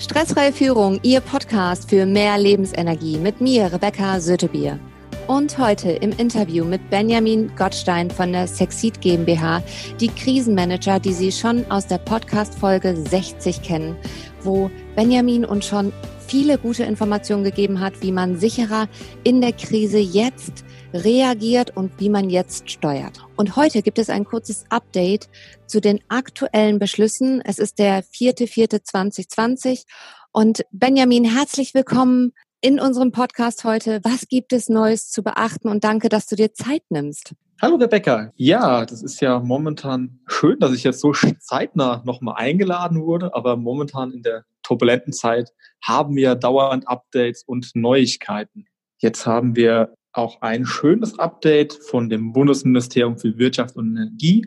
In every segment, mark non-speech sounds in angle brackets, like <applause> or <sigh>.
Stressfreie Führung, Ihr Podcast für mehr Lebensenergie mit mir, Rebecca Sötebier. Und heute im Interview mit Benjamin Gottstein von der Sexit GmbH, die Krisenmanager, die Sie schon aus der Podcast-Folge 60 kennen, wo Benjamin uns schon viele gute Informationen gegeben hat, wie man sicherer in der Krise jetzt reagiert und wie man jetzt steuert. Und heute gibt es ein kurzes Update zu den aktuellen Beschlüssen. Es ist der 4.4.2020 und Benjamin, herzlich willkommen in unserem Podcast heute. Was gibt es Neues zu beachten und danke, dass du dir Zeit nimmst. Hallo Rebecca. Ja, das ist ja momentan schön, dass ich jetzt so zeitnah nochmal eingeladen wurde, aber momentan in der turbulenten Zeit haben wir dauernd Updates und Neuigkeiten. Jetzt haben wir auch ein schönes Update von dem Bundesministerium für Wirtschaft und Energie,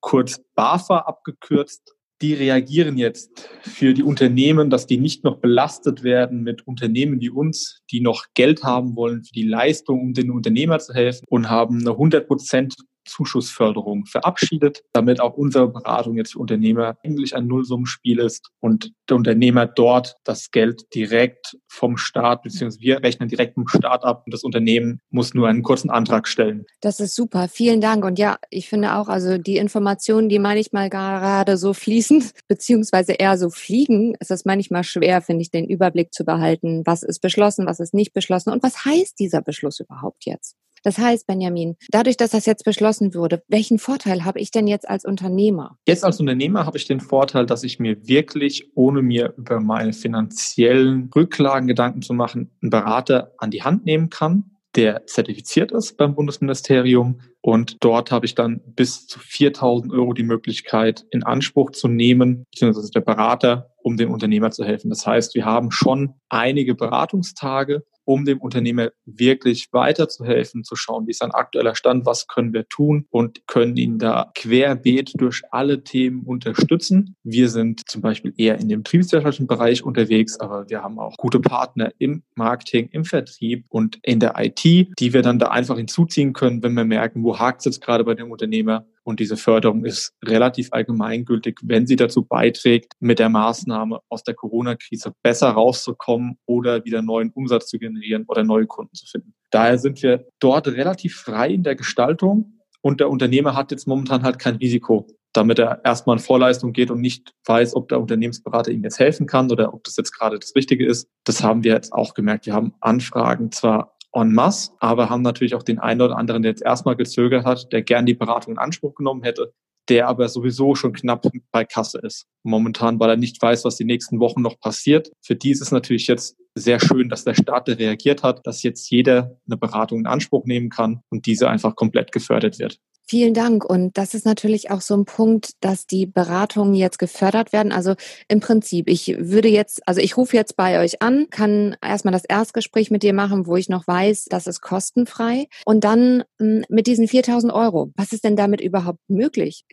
kurz BAFA abgekürzt. Die reagieren jetzt für die Unternehmen, dass die nicht noch belastet werden mit Unternehmen wie uns, die noch Geld haben wollen für die Leistung, um den Unternehmer zu helfen und haben eine 100 Prozent Zuschussförderung verabschiedet, damit auch unsere Beratung jetzt für Unternehmer eigentlich ein Nullsummenspiel ist und der Unternehmer dort das Geld direkt vom Staat, beziehungsweise wir rechnen direkt vom Staat ab und das Unternehmen muss nur einen kurzen Antrag stellen. Das ist super. Vielen Dank. Und ja, ich finde auch, also die Informationen, die manchmal gerade so fließen, <laughs> beziehungsweise eher so fliegen, ist es manchmal schwer, finde ich, den Überblick zu behalten, was ist beschlossen, was ist nicht beschlossen und was heißt dieser Beschluss überhaupt jetzt? Das heißt, Benjamin, dadurch, dass das jetzt beschlossen wurde, welchen Vorteil habe ich denn jetzt als Unternehmer? Jetzt als Unternehmer habe ich den Vorteil, dass ich mir wirklich, ohne mir über meine finanziellen Rücklagen Gedanken zu machen, einen Berater an die Hand nehmen kann, der zertifiziert ist beim Bundesministerium. Und dort habe ich dann bis zu 4000 Euro die Möglichkeit in Anspruch zu nehmen, beziehungsweise der Berater, um dem Unternehmer zu helfen. Das heißt, wir haben schon einige Beratungstage, um dem Unternehmer wirklich weiterzuhelfen, zu schauen, wie ist sein aktueller Stand, was können wir tun und können ihn da querbeet durch alle Themen unterstützen. Wir sind zum Beispiel eher in dem betriebswirtschaftlichen Bereich unterwegs, aber wir haben auch gute Partner im Marketing, im Vertrieb und in der IT, die wir dann da einfach hinzuziehen können, wenn wir merken, wo hakt es jetzt gerade bei dem Unternehmer und diese Förderung ist relativ allgemeingültig, wenn sie dazu beiträgt, mit der Maßnahme aus der Corona-Krise besser rauszukommen oder wieder neuen Umsatz zu generieren oder neue Kunden zu finden. Daher sind wir dort relativ frei in der Gestaltung und der Unternehmer hat jetzt momentan halt kein Risiko, damit er erstmal in Vorleistung geht und nicht weiß, ob der Unternehmensberater ihm jetzt helfen kann oder ob das jetzt gerade das Richtige ist. Das haben wir jetzt auch gemerkt. Wir haben Anfragen zwar en masse, aber haben natürlich auch den einen oder anderen, der jetzt erstmal gezögert hat, der gern die Beratung in Anspruch genommen hätte, der aber sowieso schon knapp bei Kasse ist. Momentan, weil er nicht weiß, was die nächsten Wochen noch passiert. Für die ist es natürlich jetzt sehr schön, dass der Staat reagiert hat, dass jetzt jeder eine Beratung in Anspruch nehmen kann und diese einfach komplett gefördert wird. Vielen Dank. Und das ist natürlich auch so ein Punkt, dass die Beratungen jetzt gefördert werden. Also im Prinzip, ich würde jetzt, also ich rufe jetzt bei euch an, kann erstmal das Erstgespräch mit dir machen, wo ich noch weiß, das ist kostenfrei. Und dann hm, mit diesen 4000 Euro, was ist denn damit überhaupt möglich?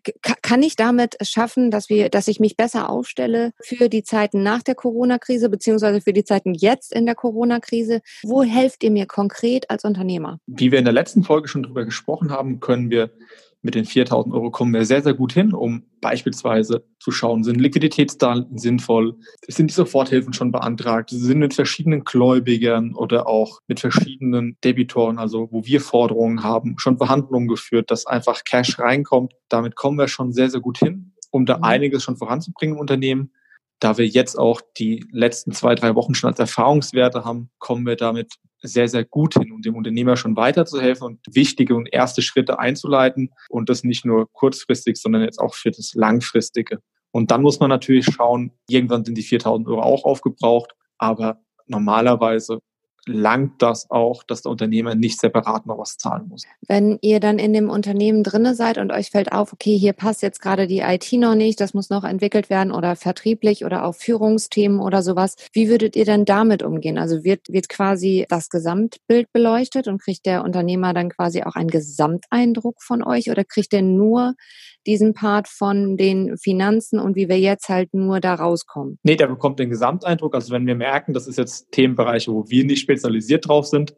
kann ich damit schaffen, dass wir, dass ich mich besser aufstelle für die Zeiten nach der Corona-Krise, beziehungsweise für die Zeiten jetzt in der Corona-Krise? Wo helft ihr mir konkret als Unternehmer? Wie wir in der letzten Folge schon drüber gesprochen haben, können wir mit den 4000 Euro kommen wir sehr, sehr gut hin, um beispielsweise zu schauen, sind Liquiditätsdaten sinnvoll, sind die Soforthilfen schon beantragt, sind mit verschiedenen Gläubigern oder auch mit verschiedenen Debitoren, also wo wir Forderungen haben, schon Verhandlungen geführt, dass einfach Cash reinkommt. Damit kommen wir schon sehr, sehr gut hin, um da mhm. einiges schon voranzubringen im Unternehmen. Da wir jetzt auch die letzten zwei, drei Wochen schon als Erfahrungswerte haben, kommen wir damit sehr, sehr gut hin, um dem Unternehmer schon weiterzuhelfen und wichtige und erste Schritte einzuleiten und das nicht nur kurzfristig, sondern jetzt auch für das Langfristige. Und dann muss man natürlich schauen, irgendwann sind die 4000 Euro auch aufgebraucht, aber normalerweise langt das auch, dass der Unternehmer nicht separat noch was zahlen muss. Wenn ihr dann in dem Unternehmen drinne seid und euch fällt auf, okay, hier passt jetzt gerade die IT noch nicht, das muss noch entwickelt werden oder vertrieblich oder auch Führungsthemen oder sowas, wie würdet ihr denn damit umgehen? Also wird, wird quasi das Gesamtbild beleuchtet und kriegt der Unternehmer dann quasi auch einen Gesamteindruck von euch oder kriegt er nur diesen Part von den Finanzen und wie wir jetzt halt nur da rauskommen? Nee, der bekommt den Gesamteindruck. Also wenn wir merken, das ist jetzt Themenbereiche, wo wir nicht spezialisiert drauf sind,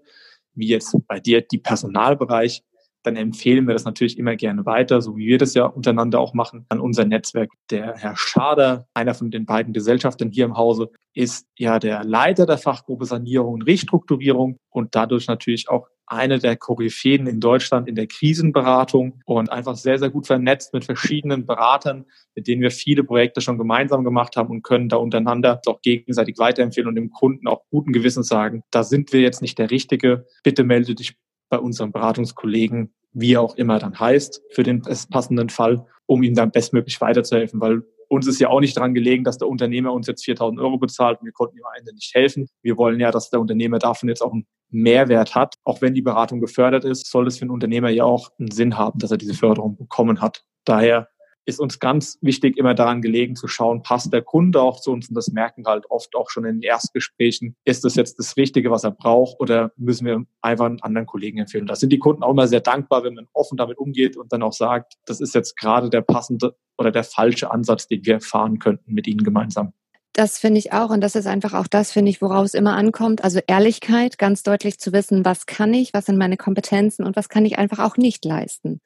wie jetzt bei dir die Personalbereich, dann empfehlen wir das natürlich immer gerne weiter, so wie wir das ja untereinander auch machen, an unser Netzwerk. Der Herr Schader, einer von den beiden Gesellschaftern hier im Hause, ist ja der Leiter der Fachgruppe Sanierung und Restrukturierung und dadurch natürlich auch eine der Koryphäen in Deutschland in der Krisenberatung und einfach sehr, sehr gut vernetzt mit verschiedenen Beratern, mit denen wir viele Projekte schon gemeinsam gemacht haben und können da untereinander auch gegenseitig weiterempfehlen und dem Kunden auch guten Gewissens sagen, da sind wir jetzt nicht der Richtige, bitte melde dich bei unserem Beratungskollegen, wie auch immer dann heißt, für den passenden Fall, um ihm dann bestmöglich weiterzuhelfen, weil uns ist ja auch nicht daran gelegen, dass der Unternehmer uns jetzt 4000 Euro bezahlt und wir konnten ihm am Ende nicht helfen. Wir wollen ja, dass der Unternehmer davon jetzt auch einen Mehrwert hat. Auch wenn die Beratung gefördert ist, soll es für den Unternehmer ja auch einen Sinn haben, dass er diese Förderung bekommen hat. Daher ist uns ganz wichtig, immer daran gelegen zu schauen, passt der Kunde auch zu uns und das merken halt oft auch schon in den Erstgesprächen. Ist das jetzt das Richtige, was er braucht oder müssen wir einfach einen anderen Kollegen empfehlen? Da sind die Kunden auch immer sehr dankbar, wenn man offen damit umgeht und dann auch sagt, das ist jetzt gerade der passende oder der falsche Ansatz, den wir fahren könnten mit Ihnen gemeinsam. Das finde ich auch. Und das ist einfach auch das, finde ich, woraus es immer ankommt. Also Ehrlichkeit, ganz deutlich zu wissen, was kann ich, was sind meine Kompetenzen und was kann ich einfach auch nicht leisten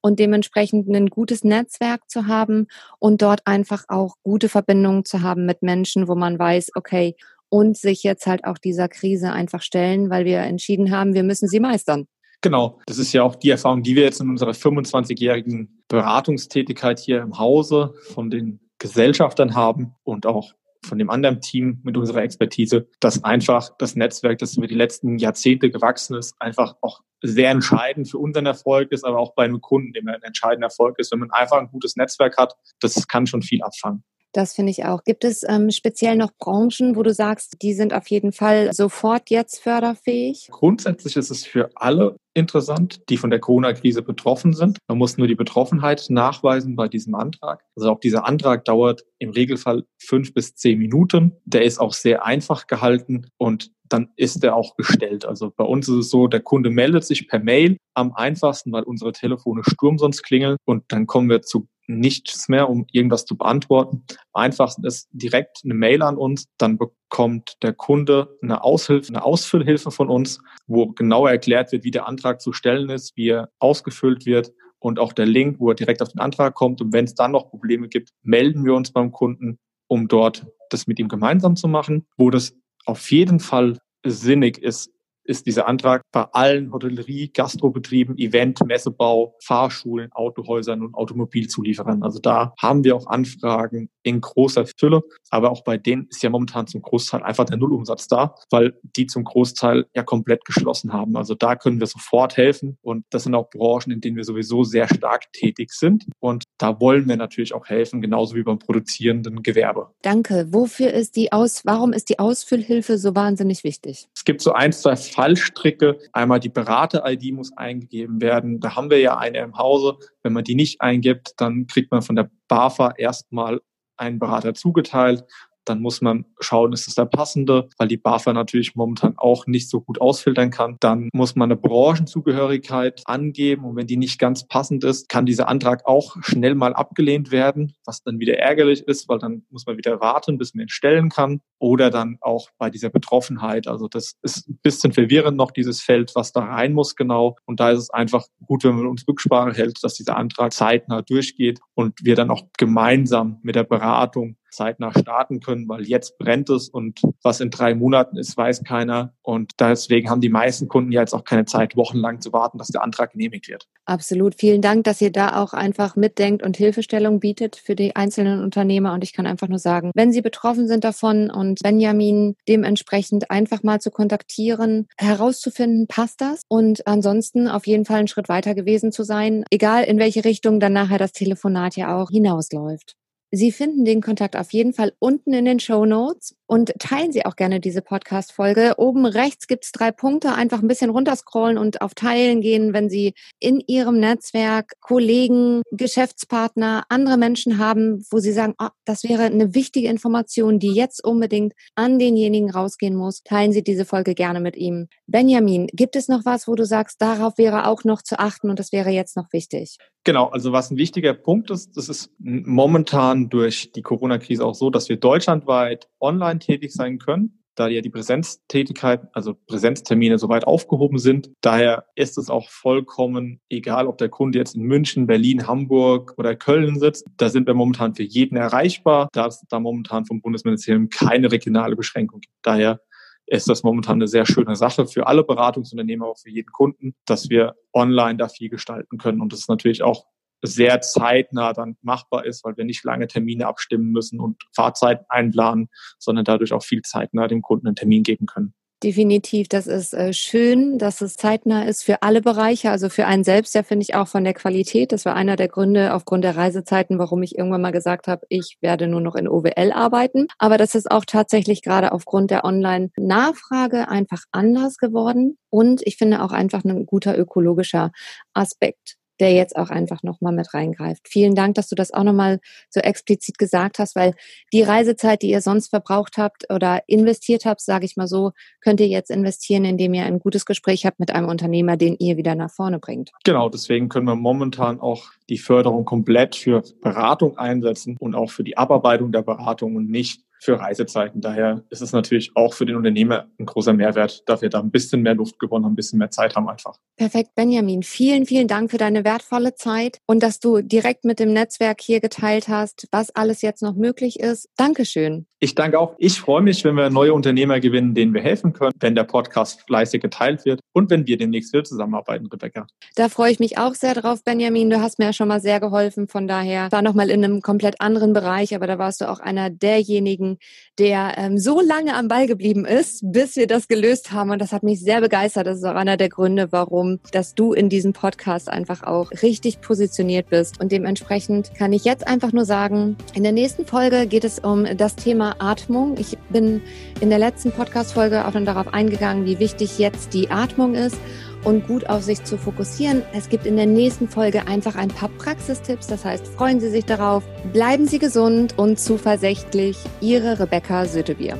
und dementsprechend ein gutes Netzwerk zu haben und dort einfach auch gute Verbindungen zu haben mit Menschen, wo man weiß, okay, und sich jetzt halt auch dieser Krise einfach stellen, weil wir entschieden haben, wir müssen sie meistern. Genau, das ist ja auch die Erfahrung, die wir jetzt in unserer 25-jährigen Beratungstätigkeit hier im Hause von den Gesellschaftern haben und auch von dem anderen Team mit unserer Expertise, dass einfach das Netzwerk, das über die letzten Jahrzehnte gewachsen ist, einfach auch sehr entscheidend für unseren Erfolg ist, aber auch bei einem Kunden, dem ein entscheidender Erfolg ist. Wenn man einfach ein gutes Netzwerk hat, das kann schon viel abfangen. Das finde ich auch. Gibt es ähm, speziell noch Branchen, wo du sagst, die sind auf jeden Fall sofort jetzt förderfähig? Grundsätzlich ist es für alle interessant, die von der Corona-Krise betroffen sind. Man muss nur die Betroffenheit nachweisen bei diesem Antrag. Also auch dieser Antrag dauert im Regelfall fünf bis zehn Minuten. Der ist auch sehr einfach gehalten und dann ist er auch gestellt. Also bei uns ist es so, der Kunde meldet sich per Mail am einfachsten, weil unsere Telefone Sturm sonst klingeln und dann kommen wir zu nichts mehr, um irgendwas zu beantworten. Am einfachsten ist direkt eine Mail an uns, dann bekommt der Kunde eine Aushilfe, eine Ausfüllhilfe von uns, wo genau erklärt wird, wie der Antrag zu stellen ist, wie er ausgefüllt wird und auch der Link, wo er direkt auf den Antrag kommt. Und wenn es dann noch Probleme gibt, melden wir uns beim Kunden, um dort das mit ihm gemeinsam zu machen. Wo das auf jeden Fall sinnig ist, ist dieser Antrag bei allen Hotellerie, Gastrobetrieben, Event, Messebau, Fahrschulen, Autohäusern und Automobilzulieferern. Also da haben wir auch Anfragen in großer Fülle, aber auch bei denen ist ja momentan zum Großteil einfach der Nullumsatz da, weil die zum Großteil ja komplett geschlossen haben. Also da können wir sofort helfen und das sind auch Branchen, in denen wir sowieso sehr stark tätig sind und da wollen wir natürlich auch helfen, genauso wie beim produzierenden Gewerbe. Danke. Wofür ist die Aus, warum ist die Ausfüllhilfe so wahnsinnig wichtig? Es gibt so ein, zwei Fallstricke. Einmal die Berater-ID muss eingegeben werden. Da haben wir ja eine im Hause. Wenn man die nicht eingibt, dann kriegt man von der BAFA erstmal einen Berater zugeteilt dann muss man schauen, ist es der passende, weil die BAFA natürlich momentan auch nicht so gut ausfiltern kann. Dann muss man eine Branchenzugehörigkeit angeben und wenn die nicht ganz passend ist, kann dieser Antrag auch schnell mal abgelehnt werden, was dann wieder ärgerlich ist, weil dann muss man wieder warten, bis man ihn stellen kann oder dann auch bei dieser Betroffenheit. Also das ist ein bisschen verwirrend noch, dieses Feld, was da rein muss genau. Und da ist es einfach gut, wenn man uns Rücksprache hält, dass dieser Antrag zeitnah durchgeht und wir dann auch gemeinsam mit der Beratung zeitnah starten können, weil jetzt brennt es und was in drei Monaten ist, weiß keiner. Und deswegen haben die meisten Kunden ja jetzt auch keine Zeit, wochenlang zu warten, dass der Antrag genehmigt wird. Absolut. Vielen Dank, dass ihr da auch einfach mitdenkt und Hilfestellung bietet für die einzelnen Unternehmer. Und ich kann einfach nur sagen, wenn Sie betroffen sind davon und Benjamin dementsprechend einfach mal zu kontaktieren, herauszufinden, passt das? Und ansonsten auf jeden Fall einen Schritt weiter gewesen zu sein, egal in welche Richtung dann nachher das Telefonat ja auch hinausläuft. Sie finden den Kontakt auf jeden Fall unten in den Show Notes und teilen Sie auch gerne diese Podcast-Folge. Oben rechts gibt es drei Punkte. Einfach ein bisschen runterscrollen und auf Teilen gehen, wenn Sie in Ihrem Netzwerk Kollegen, Geschäftspartner, andere Menschen haben, wo Sie sagen, oh, das wäre eine wichtige Information, die jetzt unbedingt an denjenigen rausgehen muss. Teilen Sie diese Folge gerne mit ihm. Benjamin, gibt es noch was, wo du sagst, darauf wäre auch noch zu achten und das wäre jetzt noch wichtig? Genau, also was ein wichtiger Punkt ist, das ist momentan durch die Corona-Krise auch so, dass wir deutschlandweit online tätig sein können. da ja die Präsenztätigkeit, also Präsenztermine soweit aufgehoben sind. Daher ist es auch vollkommen egal, ob der Kunde jetzt in München, Berlin, Hamburg oder Köln sitzt. Da sind wir momentan für jeden erreichbar, da es da momentan vom Bundesministerium keine regionale Beschränkung gibt. Daher ist das momentan eine sehr schöne Sache für alle Beratungsunternehmen, auch für jeden Kunden, dass wir online da viel gestalten können. Und das ist natürlich auch sehr zeitnah dann machbar ist, weil wir nicht lange Termine abstimmen müssen und Fahrzeiten einplanen, sondern dadurch auch viel zeitnah dem Kunden einen Termin geben können. Definitiv, das ist äh, schön, dass es zeitnah ist für alle Bereiche, also für einen selbst, ja finde ich auch von der Qualität. Das war einer der Gründe aufgrund der Reisezeiten, warum ich irgendwann mal gesagt habe, ich werde nur noch in OWL arbeiten. Aber das ist auch tatsächlich gerade aufgrund der Online-Nachfrage einfach anders geworden. Und ich finde auch einfach ein guter ökologischer Aspekt der jetzt auch einfach nochmal mit reingreift. Vielen Dank, dass du das auch nochmal so explizit gesagt hast, weil die Reisezeit, die ihr sonst verbraucht habt oder investiert habt, sage ich mal so, könnt ihr jetzt investieren, indem ihr ein gutes Gespräch habt mit einem Unternehmer, den ihr wieder nach vorne bringt. Genau, deswegen können wir momentan auch die Förderung komplett für Beratung einsetzen und auch für die Abarbeitung der Beratung und nicht für Reisezeiten. Daher ist es natürlich auch für den Unternehmer ein großer Mehrwert, dass wir da ein bisschen mehr Luft gewonnen haben, ein bisschen mehr Zeit haben einfach. Perfekt, Benjamin. Vielen, vielen Dank für deine wertvolle Zeit und dass du direkt mit dem Netzwerk hier geteilt hast, was alles jetzt noch möglich ist. Dankeschön. Ich danke auch. Ich freue mich, wenn wir neue Unternehmer gewinnen, denen wir helfen können, wenn der Podcast fleißig geteilt wird und wenn wir demnächst wieder zusammenarbeiten, Rebecca. Da freue ich mich auch sehr drauf, Benjamin. Du hast mir ja schon mal sehr geholfen. Von daher war nochmal in einem komplett anderen Bereich, aber da warst du auch einer derjenigen, der ähm, so lange am Ball geblieben ist, bis wir das gelöst haben. Und das hat mich sehr begeistert. Das ist auch einer der Gründe, warum, dass du in diesem Podcast einfach auch richtig positioniert bist. Und dementsprechend kann ich jetzt einfach nur sagen, in der nächsten Folge geht es um das Thema Atmung. Ich bin in der letzten Podcast-Folge auch dann darauf eingegangen, wie wichtig jetzt die Atmung ist und gut auf sich zu fokussieren. Es gibt in der nächsten Folge einfach ein paar Praxistipps. Das heißt, freuen Sie sich darauf. Bleiben Sie gesund und zuversichtlich. Ihre Rebecca Sötebier.